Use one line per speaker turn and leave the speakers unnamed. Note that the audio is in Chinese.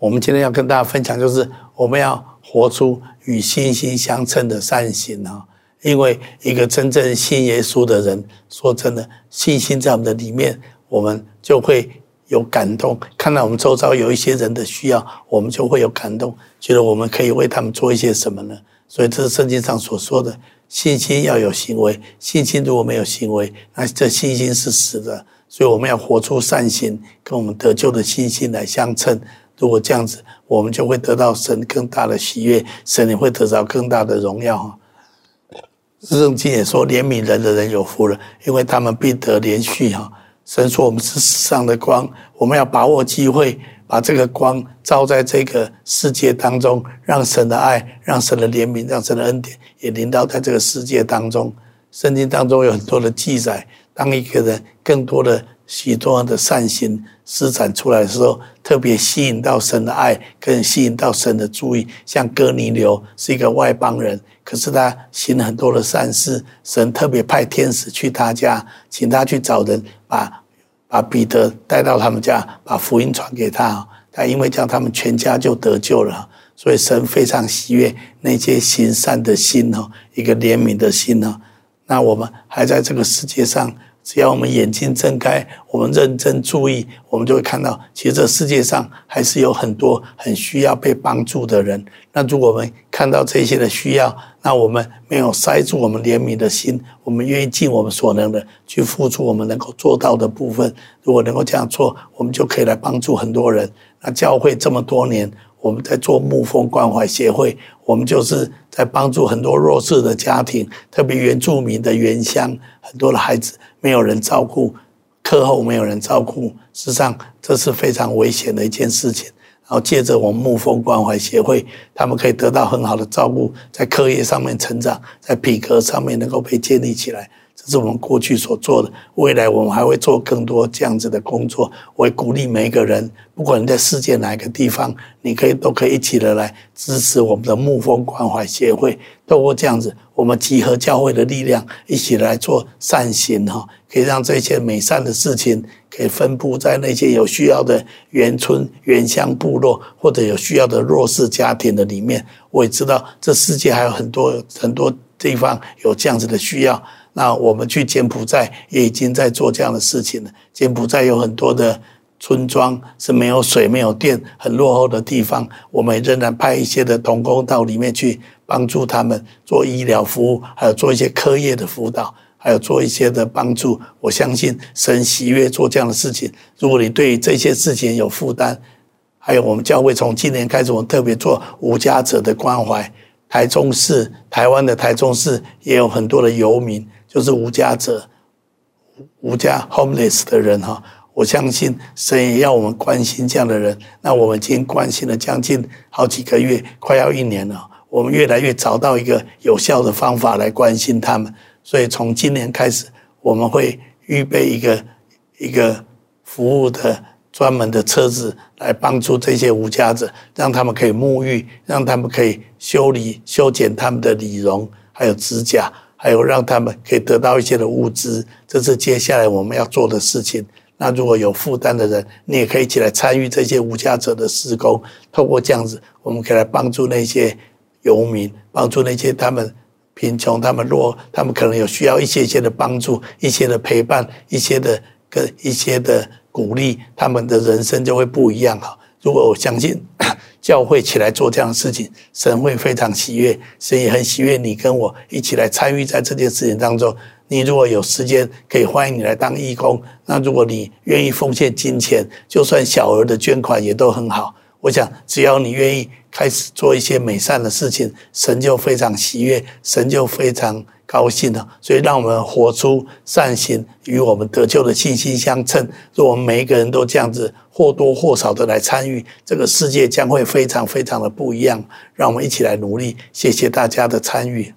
我们今天要跟大家分享，就是我们要活出与信心相称的善行啊！因为一个真正信耶稣的人，说真的，信心在我们的里面，我们就会有感动。看到我们周遭有一些人的需要，我们就会有感动，觉得我们可以为他们做一些什么呢？所以这是圣经上所说的，信心要有行为。信心如果没有行为，那这信心是死的。所以我们要活出善行，跟我们得救的信心来相称。如果这样子，我们就会得到神更大的喜悦，神也会得到更大的荣耀。哈，圣经也说，怜悯人的人有福了，因为他们必得连续。哈，神说我们是世上的光，我们要把握机会，把这个光照在这个世界当中，让神的爱、让神的怜悯、让神的恩典也临到在这个世界当中。圣经当中有很多的记载，当一个人更多的。许多的善行施展出来的时候，特别吸引到神的爱，更吸引到神的注意。像哥尼流是一个外邦人，可是他行很多的善事，神特别派天使去他家，请他去找人，把把彼得带到他们家，把福音传给他。他因为这样，他们全家就得救了。所以神非常喜悦那些行善的心哦，一个怜悯的心哦。那我们还在这个世界上。只要我们眼睛睁开，我们认真注意，我们就会看到，其实这世界上还是有很多很需要被帮助的人。那如果我们看到这些的需要，那我们没有塞住我们怜悯的心，我们愿意尽我们所能的去付出我们能够做到的部分。如果能够这样做，我们就可以来帮助很多人。那教会这么多年。我们在做牧风关怀协会，我们就是在帮助很多弱势的家庭，特别原住民的原乡，很多的孩子没有人照顾，课后没有人照顾，事实上这是非常危险的一件事情。然后借着我们牧风关怀协会，他们可以得到很好的照顾，在课业上面成长，在品格上面能够被建立起来。这是我们过去所做的，未来我们还会做更多这样子的工作。我会鼓励每一个人，不管你在世界哪一个地方，你可以都可以一起的来支持我们的牧风关怀协会。透过这样子，我们集合教会的力量，一起来做善行哈，可以让这些美善的事情可以分布在那些有需要的原村、原乡部落，或者有需要的弱势家庭的里面。我也知道，这世界还有很多很多地方有这样子的需要。那我们去柬埔寨也已经在做这样的事情了。柬埔寨有很多的村庄是没有水、没有电、很落后的地方，我们仍然派一些的童工到里面去帮助他们做医疗服务，还有做一些科业的辅导，还有做一些的帮助。我相信神喜悦做这样的事情。如果你对这些事情有负担，还有我们教会从今年开始，我们特别做无家者的关怀。台中市、台湾的台中市也有很多的游民。就是无家者、无家 homeless 的人哈，我相信神也要我们关心这样的人。那我们已经关心了将近好几个月，快要一年了。我们越来越找到一个有效的方法来关心他们。所以从今年开始，我们会预备一个一个服务的专门的车子来帮助这些无家者，让他们可以沐浴，让他们可以修理、修剪他们的理容，还有指甲。还有让他们可以得到一些的物资，这是接下来我们要做的事情。那如果有负担的人，你也可以起来参与这些无家者的施工。透过这样子，我们可以来帮助那些游民，帮助那些他们贫穷、他们弱、他们可能有需要一些些的帮助、一些的陪伴、一些的跟一些的鼓励，他们的人生就会不一样哈。如果我相信。教会起来做这样的事情，神会非常喜悦，神也很喜悦你跟我一起来参与在这件事情当中。你如果有时间，可以欢迎你来当义工。那如果你愿意奉献金钱，就算小额的捐款也都很好。我想，只要你愿意开始做一些美善的事情，神就非常喜悦，神就非常。高兴的，所以让我们活出善行，与我们得救的信心相称。若我们每一个人都这样子或多或少的来参与，这个世界将会非常非常的不一样。让我们一起来努力。谢谢大家的参与。